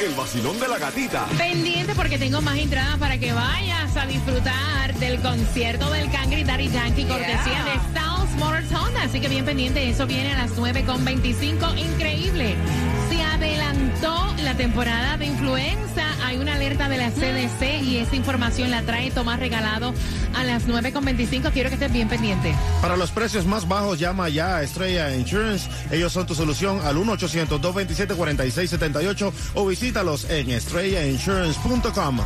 El vacilón de la gatita. Pendiente porque tengo más entradas para que vayas a disfrutar del concierto del Cangri Daddy Yankee, cortesía de South Motors Honda. Así que bien pendiente, eso viene a las 9.25. Increíble. Adelantó la temporada de influenza. Hay una alerta de la CDC y esta información la trae Tomás Regalado a las 9.25. Quiero que estés bien pendiente. Para los precios más bajos, llama ya a Estrella Insurance. Ellos son tu solución al 1-800-227-4678 o visítalos en estrellainsurance.com.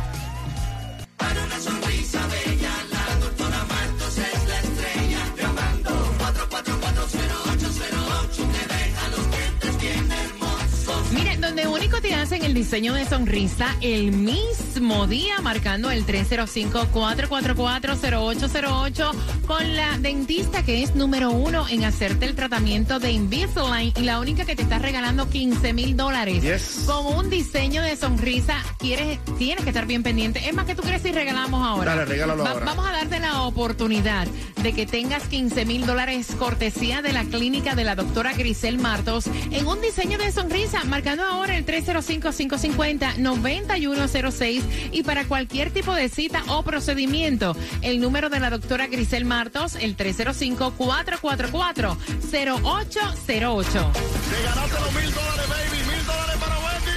el diseño de sonrisa el mismo día, marcando el 305-444-0808 con la dentista que es número uno en hacerte el tratamiento de Invisalign y la única que te está regalando 15 mil dólares. Yes. Con un diseño de sonrisa, quieres, tienes que estar bien pendiente. Es más que tú crees si regalamos ahora. Dale, regálalo ahora. Vamos a darte la oportunidad de que tengas 15 mil dólares cortesía de la clínica de la doctora Grisel Martos en un diseño de sonrisa, marcando ahora el 305-550-9106 y para cualquier tipo de cita o procedimiento, el número de la doctora Grisel Martos, el 305-444-0808. Te ganaste los mil dólares, baby. Mil dólares para Wendy.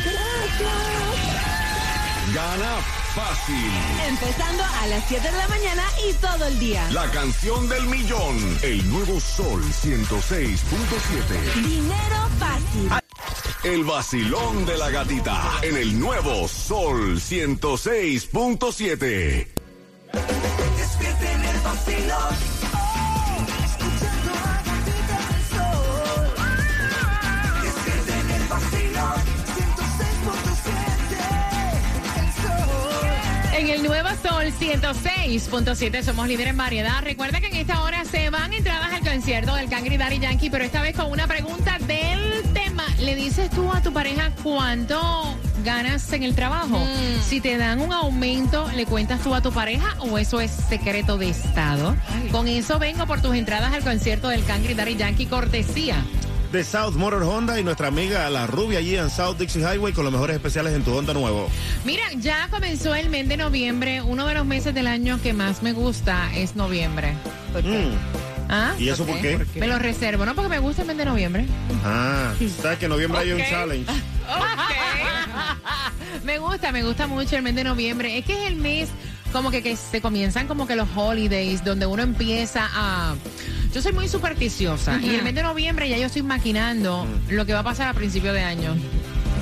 Gana fácil. Empezando a las 7 de la mañana y todo el día. La canción del millón. El nuevo Sol 106.7. Dinero fácil. El vacilón de la gatita. En el nuevo Sol 106.7. Despierten el vacilón. Escuchando a Gatita del Sol. Despierten el vacilón. 106.7. El Sol. En el Nuevo Sol 106.7 somos líderes en variedad. Recuerda que en esta hora se van entradas al concierto del Cangri Daddy Yankee, pero esta vez con una pregunta del. ¿Le dices tú a tu pareja cuánto ganas en el trabajo? Si te dan un aumento, ¿le cuentas tú a tu pareja o eso es secreto de Estado? Con eso vengo por tus entradas al concierto del Cangri Daddy Yankee cortesía. De South Motor Honda y nuestra amiga La Rubia allí en South Dixie Highway con los mejores especiales en tu Honda nuevo. Mira, ya comenzó el mes de noviembre. Uno de los meses del año que más me gusta es noviembre. Mm. ¿Ah? ¿Y eso por qué? Me lo reservo, ¿no? Porque me gusta el mes de noviembre. Ah, sabes que en noviembre hay un challenge. me gusta, me gusta mucho el mes de noviembre. Es que es el mes como que, que se comienzan como que los holidays, donde uno empieza a... Yo soy muy supersticiosa y el mes de noviembre ya yo estoy maquinando lo que va a pasar a principio de año.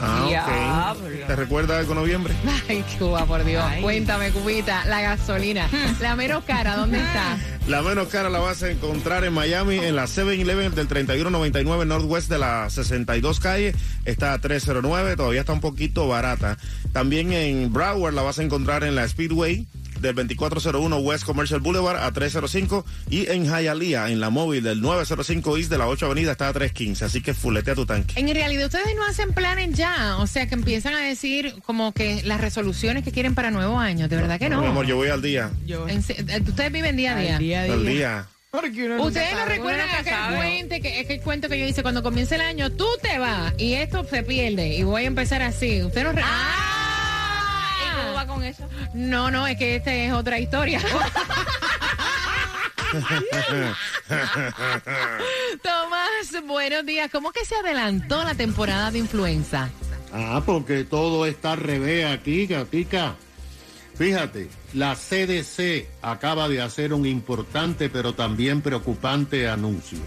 Ah, ok. ¿Te recuerda algo noviembre? Ay, Cuba, por Dios. Cuéntame, Cubita, la gasolina. la menos cara, ¿dónde está? La menos cara la vas a encontrar en Miami, en la 7-Eleven del 3199 Northwest de la 62 calle. Está a 309, todavía está un poquito barata. También en Broward la vas a encontrar en la Speedway del 2401 West Commercial Boulevard a 305 y en Hialeah, en la móvil del 905 East de la 8 Avenida está a 315. Así que fuletea tu tanque. En realidad ustedes no hacen planes ya, o sea que empiezan a decir como que las resoluciones que quieren para nuevo año, de verdad que no. Mi amor, yo voy al día. En se- eh, ustedes viven día a día. Al día. Ustedes no recuerdan aquel cuento, que, aquel cuento que yo hice cuando comienza el año, tú te vas y esto se pierde y voy a empezar así. Usted no ¿Y cómo va con eso? No, no, es que esta es otra historia. Tomás, buenos días. ¿Cómo que se adelantó la temporada de influenza? Ah, porque todo está al revés aquí, gatica. Fíjate, la CDC acaba de hacer un importante pero también preocupante anuncio.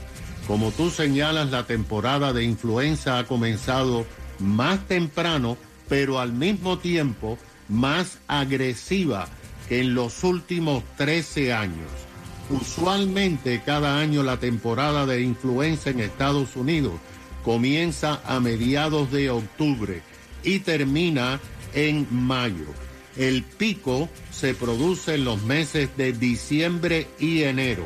Como tú señalas, la temporada de influenza ha comenzado más temprano, pero al mismo tiempo más agresiva que en los últimos 13 años. Usualmente cada año la temporada de influenza en Estados Unidos comienza a mediados de octubre y termina en mayo. El pico se produce en los meses de diciembre y enero,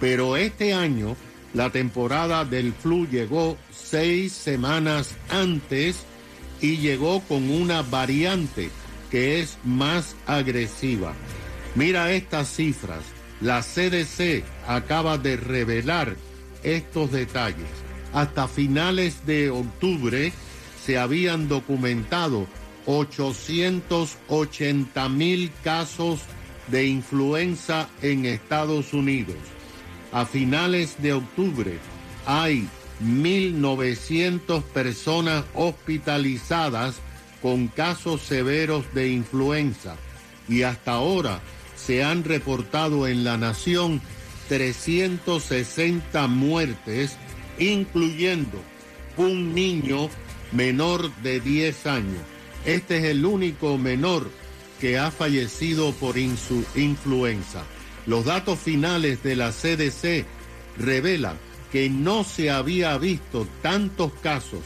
pero este año La temporada del flu llegó seis semanas antes y llegó con una variante que es más agresiva. Mira estas cifras. La CDC acaba de revelar estos detalles. Hasta finales de octubre se habían documentado 880 mil casos de influenza en Estados Unidos. A finales de octubre hay 1.900 personas hospitalizadas con casos severos de influenza y hasta ahora se han reportado en la nación 360 muertes, incluyendo un niño menor de 10 años. Este es el único menor que ha fallecido por influenza. Los datos finales de la CDC revelan que no se había visto tantos casos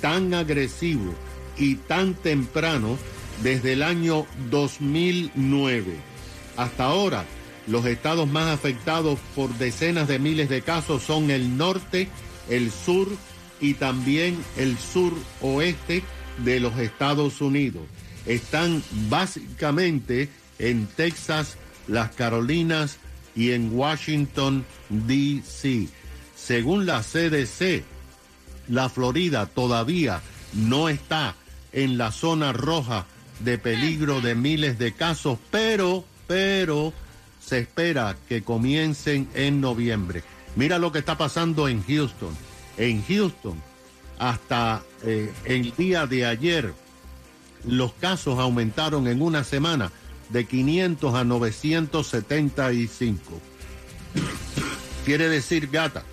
tan agresivos y tan tempranos desde el año 2009. Hasta ahora, los estados más afectados por decenas de miles de casos son el norte, el sur y también el sur oeste de los Estados Unidos. Están básicamente en Texas, las Carolinas y en Washington, D.C. Según la CDC, la Florida todavía no está en la zona roja de peligro de miles de casos, pero, pero se espera que comiencen en noviembre. Mira lo que está pasando en Houston. En Houston, hasta eh, el día de ayer, los casos aumentaron en una semana de 500 a 975. Quiere decir, gata,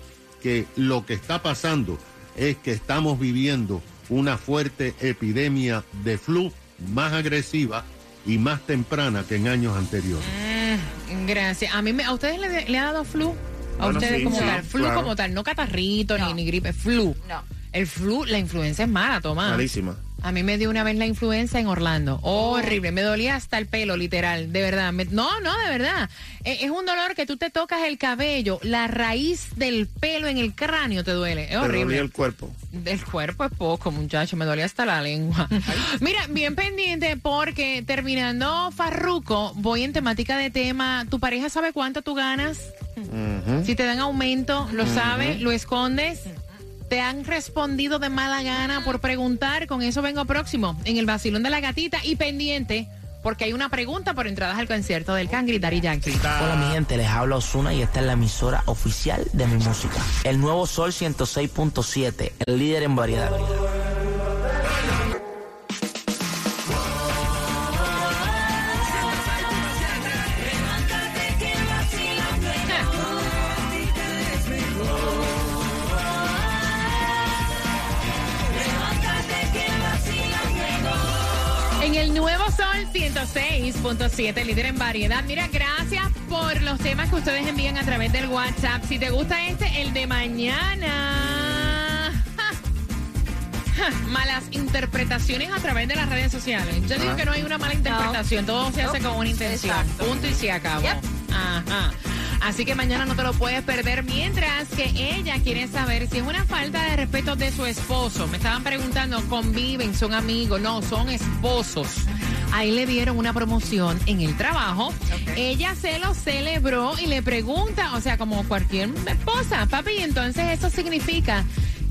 que lo que está pasando es que estamos viviendo una fuerte epidemia de flu más agresiva y más temprana que en años anteriores. Gracias. A mí me, a ustedes le, le ha dado flu. A Bueno, ustedes sí, como sí, tal, flu claro. como tal, no catarrito No. ni, ni gripe, flu. No. El flu, la influenza es mala, Tomás. Malísima. A mí me dio una vez la influenza en Orlando. Horrible. Me dolía hasta el pelo, literal. De verdad. Me- no, no, de verdad. Eh, Es un dolor que tú te tocas el cabello, la raíz del pelo en el cráneo te duele. Es dolía horrible. el cuerpo. Del cuerpo es poco, muchacho. Me dolía hasta la lengua. Mira, bien pendiente porque terminando Farruco, voy en temática de tema. ¿Tu pareja sabe cuánto tú ganas? Si te dan aumento, ¿lo sabes? ¿Lo escondes? ¿Te han respondido de mala gana por preguntar? Con eso vengo próximo en el vacilón de la gatita y pendiente porque hay una pregunta por entradas al concierto del Cangri Yankee. Hola mi gente, les habla Osuna y esta es la emisora oficial de mi música. El nuevo Sol 106.7, el líder en variedad. 106.7, líder en variedad. Mira, gracias por los temas que ustedes envían a través del WhatsApp. Si te gusta este, el de mañana. Ja. Ja. Malas interpretaciones a través de las redes sociales. Yo digo que no hay una mala interpretación, todo se hace No. con una intención. Exacto. Punto y se acabó. Yep. Ajá. Así que mañana no te lo puedes perder. Mientras que ella quiere saber si es una falta de respeto de su esposo. Me estaban preguntando, ¿conviven? ¿Son amigos? No, son esposos. Ahí le dieron una promoción en el trabajo. Ella se lo celebró y le pregunta, o sea, como cualquier esposa, papi, entonces eso significa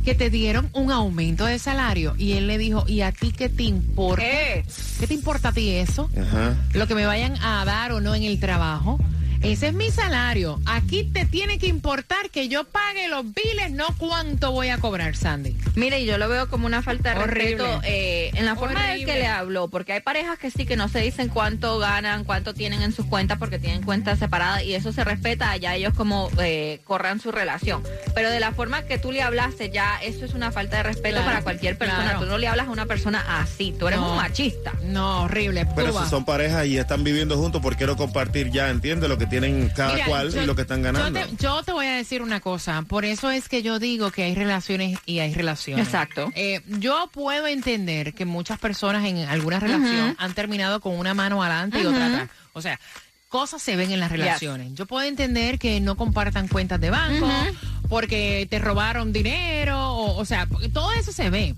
que te dieron un aumento de salario. Y él le dijo, ¿y a ti qué te importa? ¿Qué? ¿Qué te importa a ti eso? Ajá. lo que me vayan a dar o no en el trabajo. Ese es mi salario. Aquí te tiene que importar que yo pague los biles, no cuánto voy a cobrar, Sandy. Mire, yo lo veo como una falta de Horrible. respeto eh, en la forma Horrible. que le habló, porque hay parejas que sí que no se dicen cuánto ganan, cuánto tienen en sus cuentas, porque tienen cuentas separadas y eso se respeta, allá ellos como eh, corran su relación. Pero de la forma que tú le hablaste, ya eso es una falta de respeto Claro, para cualquier persona. claro. Tú no le hablas a una persona así, tú eres No. un machista. No, horrible. Pero Cuba. si son parejas y están viviendo juntos, ¿por qué no compartir ya? Entiende lo que tienen cada Mira, cual yo- y lo que están ganando. Yo te, yo te voy a decir una cosa. Por eso es que yo digo que hay relaciones y hay relaciones. Exacto. Eh, yo puedo entender que muchas personas en alguna relación han terminado con una mano adelante y otra atrás. O sea, cosas se ven en las relaciones. Yo puedo entender que no compartan cuentas de banco porque te robaron dinero, o, o sea, todo eso se ve.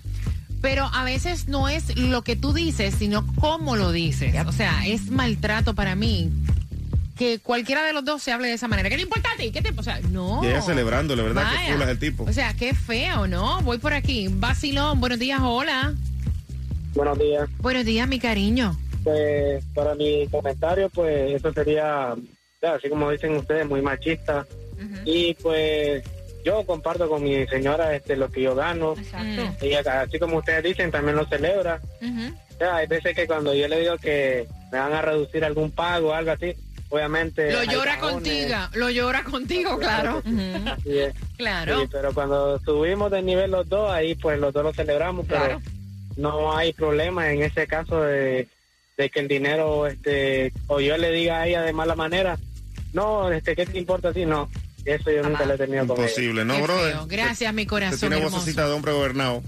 Pero a veces no es lo que tú dices, sino cómo lo dices. O sea, es maltrato para mí que cualquiera de los dos se hable de esa manera. ¿Qué te importa a ti? ¿Qué te O sea, no. Y ella celebrándole, ¿verdad? Vaya. Que full es el tipo. O sea, qué feo, ¿no? Voy por aquí. Vacilón, buenos días, hola. Buenos días. Buenos días, mi cariño. Pues para mi comentario, pues eso sería, ya, así como dicen ustedes, muy machista. Y pues yo comparto con mi señora este lo que yo gano. Exacto. Y así como ustedes dicen, también lo celebra. Ya, hay veces que cuando yo le digo que me van a reducir algún pago o algo así, obviamente... Lo llora contigo, lo llora contigo, claro. Así es. Claro. Sí, pero cuando subimos de nivel los dos, ahí pues los dos lo celebramos, pero Claro. no hay problema en ese caso de, de que el dinero, este, o yo le diga a ella de mala manera, no, este, ¿qué te importa a ti? No, eso yo nunca lo he tenido. Imposible, ¿no, brother? Gracias, mi corazón tiene hermoso. vocecita de hombre gobernado.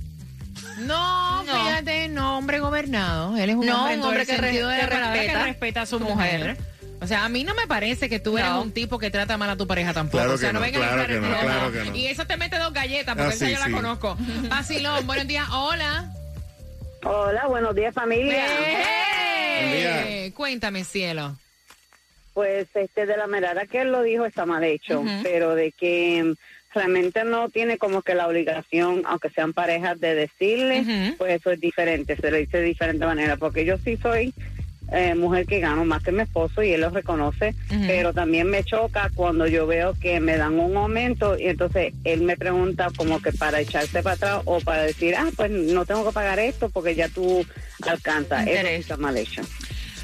No, No. fíjate, no, hombre gobernado. Él es un No, hombre, un hombre que re- que respeta que respeta a su mujer. mujer. O sea, a mí no me parece que tú eres No. un tipo que trata mal a tu pareja tampoco. Claro o sea, que no, no, vengan a claro que no, claro que no. Y eso te mete dos galletas, porque Ah, esa sí, yo la sí. conozco. Vacilón, buenos días, hola. Hola, buenos días familia. ¡Eh! Cuéntame, cielo. Pues este de la manera que él lo dijo está mal hecho, pero de que mm, realmente no tiene como que la obligación, aunque sean parejas, de decirle, pues eso es diferente, se lo dice de diferente manera, porque yo sí soy eh, mujer que gano más que mi esposo y él lo reconoce, pero también me choca cuando yo veo que me dan un aumento y entonces él me pregunta como que para echarse para atrás o para decir, ah, pues no tengo que pagar esto porque ya tú alcanzas. Eso Interés. está mal hecho.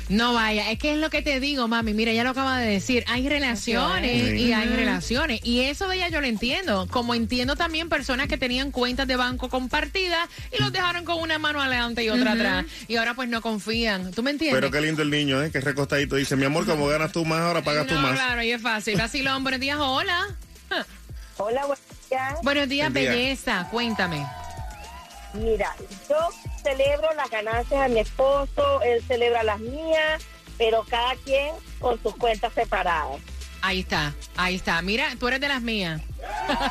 No vaya, es que es lo que te digo, mami. Mira, ya lo acaba de decir. Hay relaciones Sí. y hay relaciones. Y eso de ella yo lo entiendo. Como entiendo también personas que tenían cuentas de banco compartidas y los dejaron con una mano adelante y otra atrás. Y ahora pues no confían. ¿Tú me entiendes? Pero qué lindo el niño, ¿eh? Que recostadito. Dice, mi amor, como ganas tú más, ahora pagas tú más. claro, y es fácil. Vacilón, buenos días, hola. Hola, buenos días. Buenos días, Buen día. belleza. Cuéntame. Mira, yo celebro las ganancias de mi esposo, él celebra las mías, pero cada quien con sus cuentas separadas. Ahí está, ahí está. Mira, tú eres de las mías.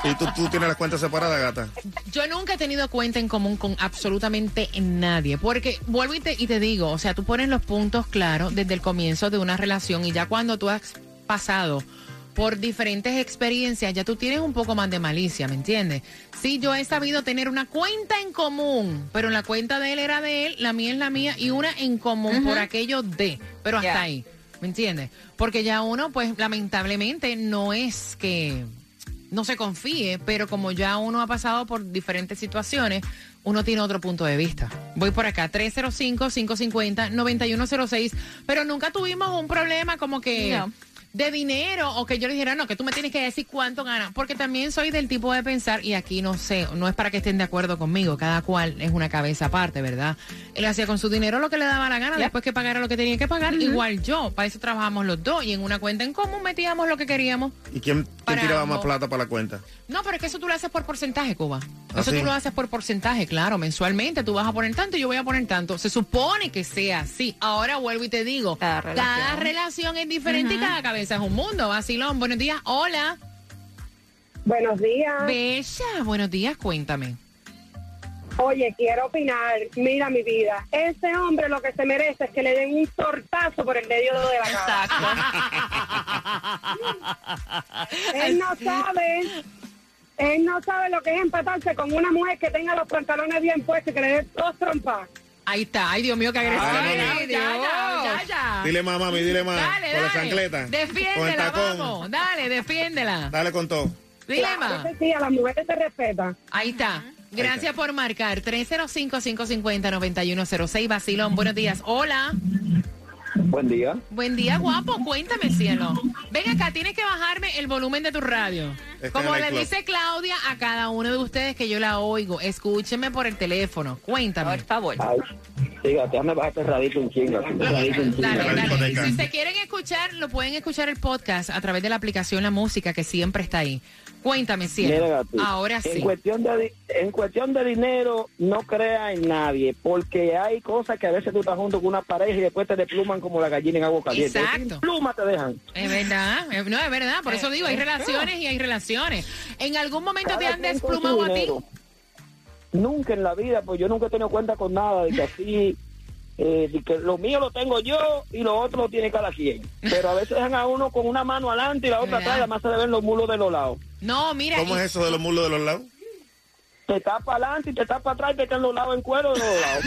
Y tú, tú tienes las cuentas separadas, gata. Yo nunca he tenido cuenta en común con absolutamente nadie, porque vuelvo y te, y te digo, o sea, tú pones los puntos claros desde el comienzo de una relación y ya cuando tú has pasado por diferentes experiencias, ya tú tienes un poco más de malicia, ¿me entiendes? Sí, yo he sabido tener una cuenta en común, pero la cuenta de él era de él, la mía es la mía y una en común por aquello de, pero hasta ahí, ¿me entiendes? Porque ya uno, pues lamentablemente, no es que no se confíe, pero como ya uno ha pasado por diferentes situaciones, uno tiene otro punto de vista. Voy por acá, 305-550-9106, pero nunca tuvimos un problema como que No. De dinero o que yo le dijera, no, que tú me tienes que decir cuánto ganas, porque también soy del tipo de pensar, y aquí no sé, no es para que estén de acuerdo conmigo, cada cual es una cabeza aparte, ¿verdad? Él hacía con su dinero lo que le daba la gana, después que pagara lo que tenía que pagar, igual yo, para eso trabajamos los dos, y en una cuenta en común metíamos lo que queríamos. ¿Y quién, tiraba más plata para la cuenta? No, pero es que eso tú lo haces por porcentaje, Cuba. ¿Ah, eso sí? tú lo haces por porcentaje, claro. Mensualmente tú vas a poner tanto y yo voy a poner tanto. Se supone que sea así. Ahora vuelvo y te digo, Cada relación. relación es diferente y cada cabeza es un mundo. Vacilón, buenos días. Hola. Buenos días. Bella, buenos días, cuéntame. Oye, quiero opinar. Mira mi vida. Ese hombre lo que se merece es que le den un tortazo por el medio de la cara. Él no sabe. Él no sabe lo que es empatarse con una mujer que tenga los pantalones bien puestos y que le dé dos trompas. Ahí está. Ay, Dios mío, qué agresivo. Ay, Dios. ya, ya, ya, ya. Dile más, mami, dile más. Dale, con la dale. chancleta. El Defiéndela, vamos. Dale, defiéndela. Dale con todo. Dile más. Ese sí, a las mujeres se respeta. Ahí está. Gracias por marcar. 305-550-9106. Basilón, buenos días. Hola. Buen día. Buen día, guapo. Cuéntame, cielo. Ven acá, tienes que bajarme el volumen de tu radio. Está Como le club. dice Claudia a cada uno de ustedes que yo la oigo, escúcheme por el teléfono. Cuéntame. Por favor. Ay, diga, déjame bajarte radito un chingo. radito un. Si se quieren escuchar, lo pueden escuchar el podcast a través de la aplicación La Música, que siempre está ahí. Cuéntame, cielo. Ahora En sí. cuestión, de, en cuestión de dinero, no crea en nadie, porque hay cosas que a veces tú estás junto con una pareja y después te despluman como la gallina en agua caliente. Exacto. Sin pluma te dejan. Es verdad, eh, no, es verdad. Por eso digo, hay relaciones y hay relaciones. ¿En algún momento te han desplumado a ti? Nunca en la vida, pues yo nunca he tenido cuenta con nada de que así, eh, que lo mío lo tengo yo y lo otro lo tiene cada quien. Pero a veces dejan a uno con una mano adelante y la otra atrás, y además se le ven los mulos de los lados. No, mira. ¿Cómo y- es eso de los mulos de los lados? Te está para adelante y te está para atrás y te están los lados en cuero de los lados.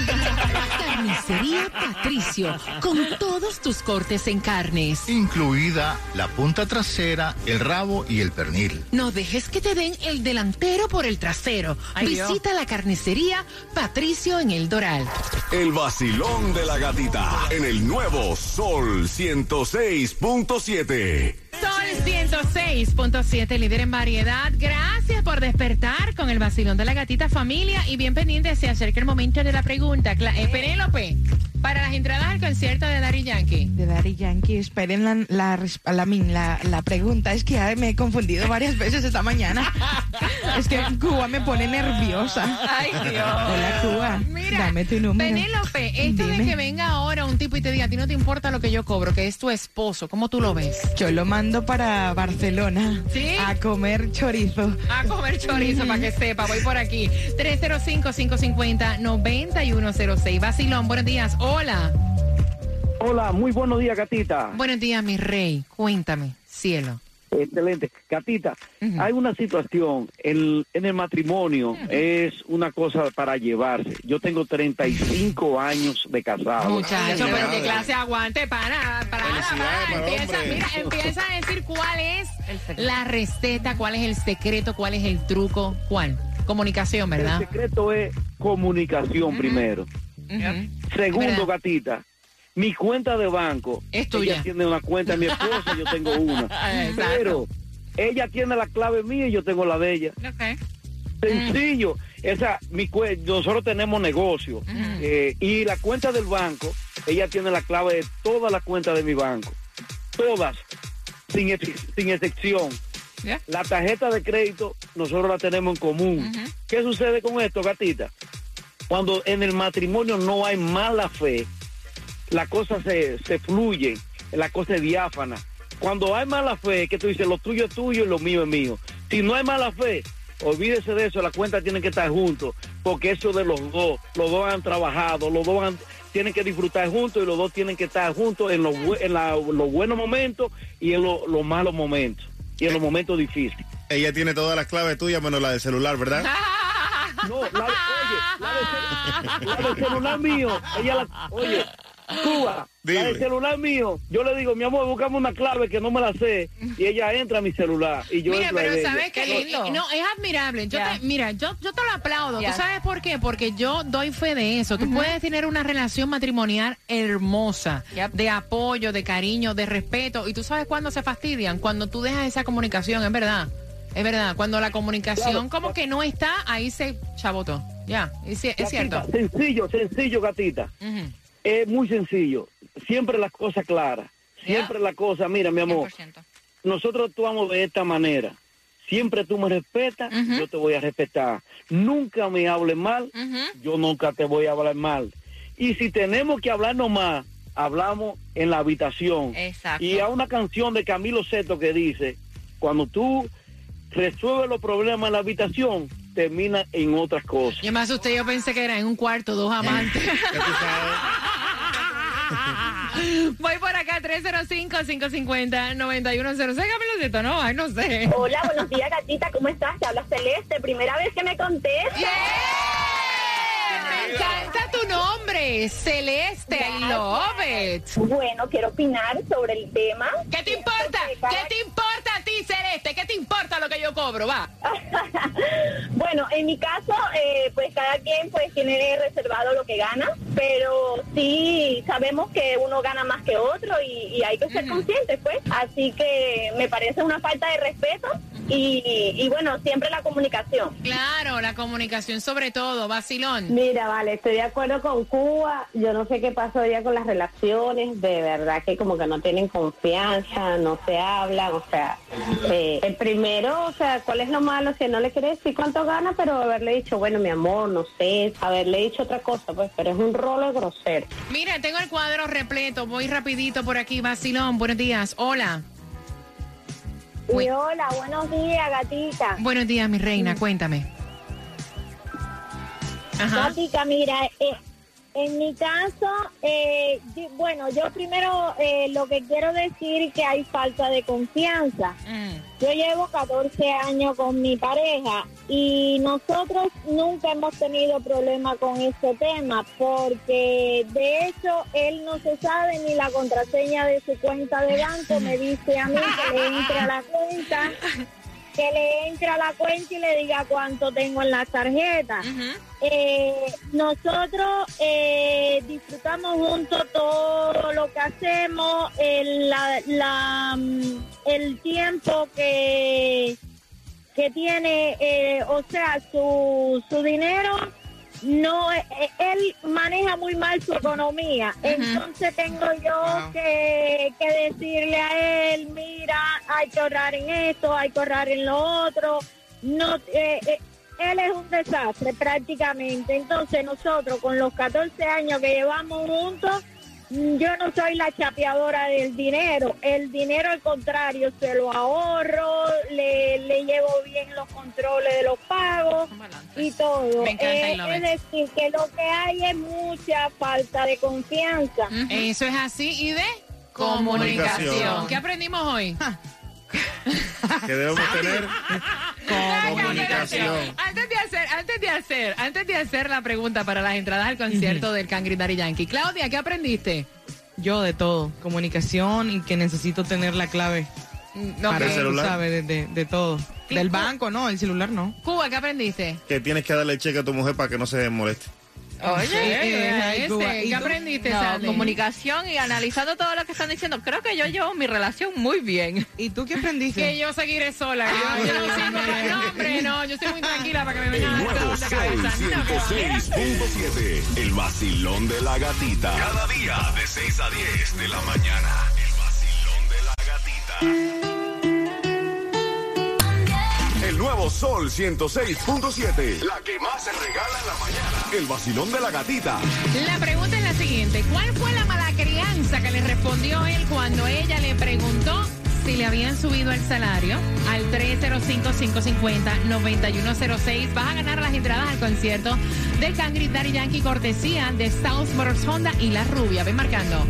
Carnicería Patricio, con todos tus cortes en carnes. Incluida la punta trasera, el rabo y el pernil. No dejes que te den el delantero por el trasero. Ay, Dios. Visita la carnicería Patricio en el Doral. El vacilón de la gatita en el nuevo Sol 106.7. Sol 106.7, líder en variedad. Gracias por despertar con el vacilón de gatita familia y bien pendiente se acerca el momento de la pregunta. Eh, Penélope, para las entradas al concierto de Daddy Yankee. De Daddy Yankee, esperen la, la, la, min- la- la pregunta. Es que ya me he confundido varias veces esta mañana. Es que Cuba me pone nerviosa. Ay, Dios. Hola, Cuba. Mira, Dame tu número. Penélope, esto de que venga ahora un tipo y te diga, a ti no te importa lo que yo cobro, que es tu esposo, ¿cómo tú lo ves? Yo lo mando para Barcelona ¿Sí? a comer chorizo. A comer chorizo, para que sepa. Voy por aquí. 305-550-9106. Vacilón, buenos días. Hola. Hola, muy buenos días, gatita. Buenos días, mi rey. Cuéntame, cielo. Excelente. Gatita, hay una situación, el, en el matrimonio es una cosa para llevarse. Yo tengo 35 años de casado. Muchacho, Ay, pero qué clase aguante para, para, para. el Empieza, mira, empieza a decir cuál es la receta, cuál es el secreto, cuál es el truco, cuál. Comunicación, El ¿verdad? secreto es comunicación primero. Segundo, ¿Verdad? Gatita, mi cuenta de banco. Es tuya. Ella tiene una cuenta, mi esposa, yo tengo una. Pero ella tiene la clave mía y yo tengo la de ella. Ok. Sencillo. Esa, mi nosotros tenemos negocio eh, y la cuenta del banco, ella tiene la clave de todas las cuentas de mi banco. Todas, sin, ex- sin excepción. Ya. La tarjeta de crédito nosotros la tenemos en común. ¿Qué sucede con esto, gatita? Cuando en el matrimonio no hay mala fe, la cosa se, se fluye, la cosa es diáfana. Cuando hay mala fe, que tú dices, lo tuyo es tuyo y lo mío es mío. Si no hay mala fe, olvídese de eso, las cuentas tienen que estar juntos, porque eso de los dos, los dos han trabajado, los dos han- tienen que disfrutar juntos y los dos tienen que estar juntos en los, en la- los buenos momentos y en lo- los malos momentos, y en los momentos difíciles. Ella tiene todas las claves tuyas menos la del celular, ¿verdad? No, la oye, la de, la de celular mío, ella la, oye, Cuba, la Dime. del celular mío, yo le digo, mi amor, búscame una clave que no me la sé, y ella entra a mi celular, y yo Mira, entro pero ella. sabes que no es admirable. Yo Ya. te, mira, yo, yo te lo aplaudo. Ya. ¿Tú sabes por qué? Porque yo doy fe de eso. Tú puedes tener una relación matrimonial hermosa, Yep. de apoyo, de cariño, de respeto. Y tú sabes cuándo se fastidian, cuando tú dejas esa comunicación, es verdad. Es verdad, cuando la comunicación Claro. como que no está, ahí se chabotó. Ya, es, es cierto. Sencillo, sencillo, gatita. Es muy sencillo. Siempre las cosas claras. Siempre la cosa, mira, mi amor, 100%. nosotros actuamos de esta manera. Siempre tú me respetas, yo te voy a respetar. Nunca me hables mal, yo nunca te voy a hablar mal. Y si tenemos que hablarnos más, hablamos en la habitación. Exacto. Y hay una canción de Camilo Seto que dice, cuando tú resuelves los problemas en la habitación, termina en otras cosas. Yo me asusté, yo pensé que era en un cuarto, dos amantes. Voy por acá, 305-550-9106. Camilo no, ay, no sé. Hola, buenos días, gatita, ¿cómo estás? Te habla Celeste, primera vez que me contestas. Me encanta tu nombre, Celeste, I love it. Bueno, quiero opinar sobre el tema. ¿Qué te importa? ¿Qué te importa ¿Qué te importa lo que yo cobro? Va. Bueno, en mi caso, eh, pues cada quien pues tiene reservado lo que gana, pero sí sabemos que uno gana más que otro y, y hay que ser conscientes, pues. Así que me parece una falta de respeto y, y bueno, siempre la comunicación. Claro, la comunicación sobre todo, vacilón. Mira, vale, estoy de acuerdo con Cuba. Yo no sé qué pasó ya con las relaciones. De verdad que como que no tienen confianza, no se hablan. O sea, eh, el primero, o sea, ¿cuál es lo malo? Si no le quiere decir cuánto gana, pero haberle dicho, bueno, mi amor, no sé, haberle dicho otra cosa, pues, pero es un rolo grosero. Mira, tengo el cuadro repleto, voy rapidito por aquí, vacilón. Buenos días, hola. Y hola, buenos días, gatita. Buenos días, mi reina, cuéntame. Ajá. Gatita, mira, eh, en mi caso, eh, bueno, yo primero eh, lo que quiero decir que hay falta de confianza. Yo llevo 14 años con mi pareja y nosotros nunca hemos tenido problema con este tema porque de hecho él no se sabe ni la contraseña de su cuenta de banco, me dice a mí que le entre a la cuenta, que le entre a la cuenta y le diga cuánto tengo en la tarjeta. Eh, nosotros eh, disfrutamos juntos todo lo que hacemos, el, la, la, mm, el tiempo que, que tiene, eh, o sea, su, su dinero. No, eh, él maneja muy mal su economía, entonces tengo yo que, que decirle a él, mira, hay que ahorrar en esto, hay que ahorrar en lo otro, no, eh, eh, él es un desastre prácticamente. Entonces nosotros con los 14 años que llevamos juntos, mm, yo no soy la chapeadora del dinero. El dinero al contrario, se lo ahorro, le, le llevo bien los controles de los pagos y todo. Me encanta Eh, y es decir, que lo que hay es mucha falta de confianza. Eso es así y de comunicación. Comunicación. ¿Qué aprendimos hoy? Que debemos tener comunicación. Antes de hacer, antes de hacer, antes de hacer la pregunta para las entradas al concierto del Cangri Daddy Yankee, Claudia, ¿qué aprendiste? Yo de todo, comunicación y que necesito tener la clave. No, para, ¿Del celular? sabes, de, de- de todo. Del banco, no, el celular no. Cuba, ¿qué aprendiste? Que tienes que darle cheque a tu mujer para que no se moleste. Oye, Eh, ay, ese, Cuba, ¿y ¿Qué tú? aprendiste, no, comunicación y analizando todo lo que están diciendo. Creo que yo llevo mi relación muy bien. ¿Y tú qué aprendiste? Que yo seguiré sola. Yo, yo no sigo. No, hombre, no. Yo soy muy tranquila para que me vengan a dar Sol cabeza. No, que va. 106.7. El vacilón de la gatita. Cada día de 6 a 10 de la mañana. El vacilón de la gatita. El nuevo Sol 106.7. La que más se regala en la mañana. El vacilón de la gatita. La pregunta es la siguiente. ¿Cuál fue la mala crianza que le respondió él cuando ella le preguntó si le habían subido el salario? Al 305-550-9106 vas a ganar las entradas al concierto del Cangri Yankee cortesía de South Motors Honda y La Rubia. Ven marcando.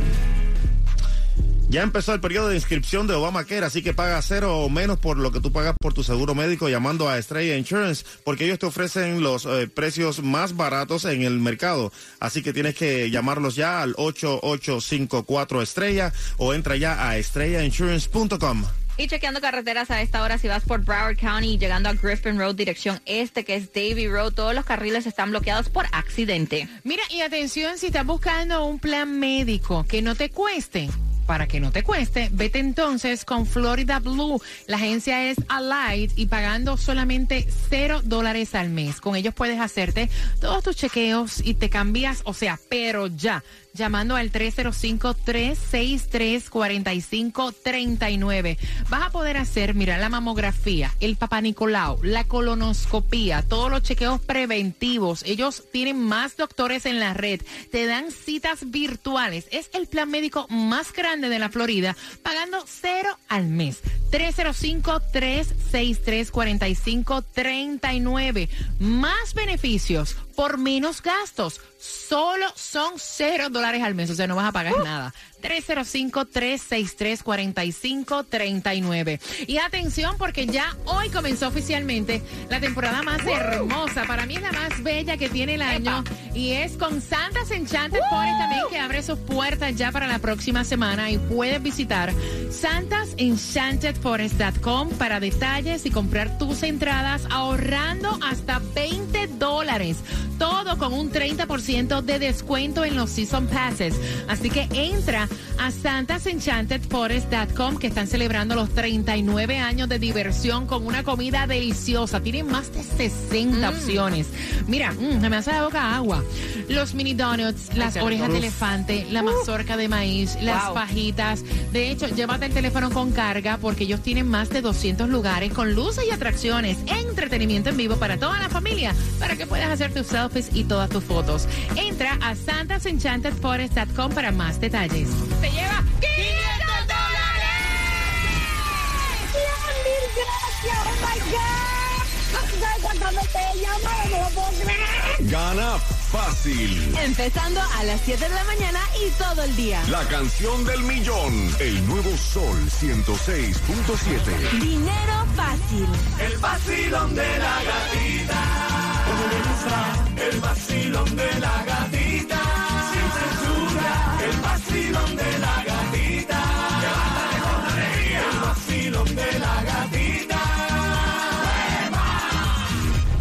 Ya empezó el periodo de inscripción de Obamacare, así que paga cero o menos por lo que tú pagas por tu seguro médico llamando a Estrella Insurance, porque ellos te ofrecen los eh, precios más baratos en el mercado. Así que tienes que llamarlos ya al 8854 Estrella o entra ya a estrellainsurance.com. Y chequeando carreteras a esta hora, si vas por Broward County y llegando a Griffin Road, dirección este, que es Davy Road, todos los carriles están bloqueados por accidente. Mira, y atención, si estás buscando un plan médico que no te cueste. Para que no te cueste, vete entonces con Florida Blue. La agencia es Allied y pagando solamente cero dólares al mes. Con ellos puedes hacerte todos tus chequeos y te cambias, o sea, pero ya. Llamando al 305-363-4539. Vas a poder hacer, mira, la mamografía, el papá Nicolau, la colonoscopía, todos los chequeos preventivos. Ellos tienen más doctores en la red. Te dan citas virtuales. Es el plan médico más grande de la Florida, pagando cero al mes. 305-363-4539. Más beneficios por menos gastos. Solo son cero dólares al mes, o sea, no vas a pagar nada. 305-363-4539. Y atención, porque ya hoy comenzó oficialmente la temporada más hermosa. Para mí es la más bella que tiene el año. Y es con Santa's Enchanted Forest también, que abre sus puertas ya para la próxima semana. Y puedes visitar santasenchantedforest.com para detalles y comprar tus entradas ahorrando hasta 20 dólares. Todo con un 30% de descuento en los Season Passes. Así que entra a santasenchantedforest.com que están celebrando los 39 años de diversión con una comida deliciosa. Tienen más de 60 opciones. Mira, mm, me hace la boca agua. Los mini donuts, las orejas de elefante, la mazorca de maíz, las Wow. fajitas. De hecho, llévate el teléfono con carga porque ellos tienen más de 200 lugares con luces y atracciones, entretenimiento en vivo para toda la familia, para que puedas hacer tus selfies y todas tus fotos. Entra a santasenchantedforest.com para más detalles se lleva 500 dólares. Mil gracias! ¡Oh, my God! No cuántas veces he llamado, no lo puedo creer. Gana fácil. Empezando a las 7 de la mañana y todo el día. La canción del millón. El nuevo Sol 106.7. Dinero fácil. El vacilón de la gatita. el vacilón de la gatita.